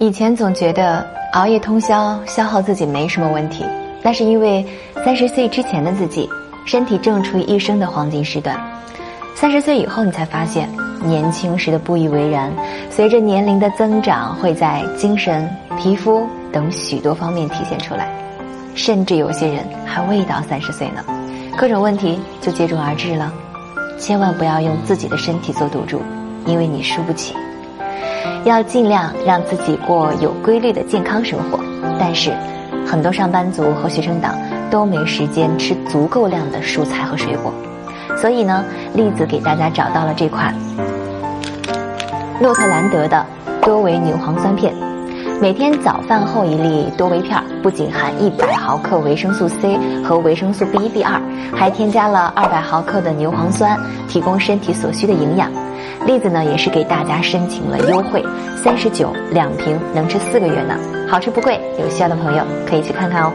以前总觉得熬夜通宵消耗自己没什么问题，那是因为三十岁之前的自己身体正处于一生的黄金时段。三十岁以后，你才发现年轻时的不以为然，随着年龄的增长，会在精神、皮肤等许多方面体现出来。甚至有些人还未到三十岁呢，各种问题就接踵而至了。千万不要用自己的身体做赌注，因为你输不起。要尽量让自己过有规律的健康生活，但是很多上班族和学生党都没时间吃足够量的蔬菜和水果，所以呢，栗子给大家找到了这款诺特兰德的多维牛磺酸片。每天早饭后一粒多维片，不仅含一百毫克维生素 C 和维生素 B 一、B 二，还添加了二百毫克的牛磺酸，提供身体所需的营养。栗子呢也是给大家申请了优惠，三十九两瓶能吃四个月呢，好吃不贵，有需要的朋友可以去看看哦。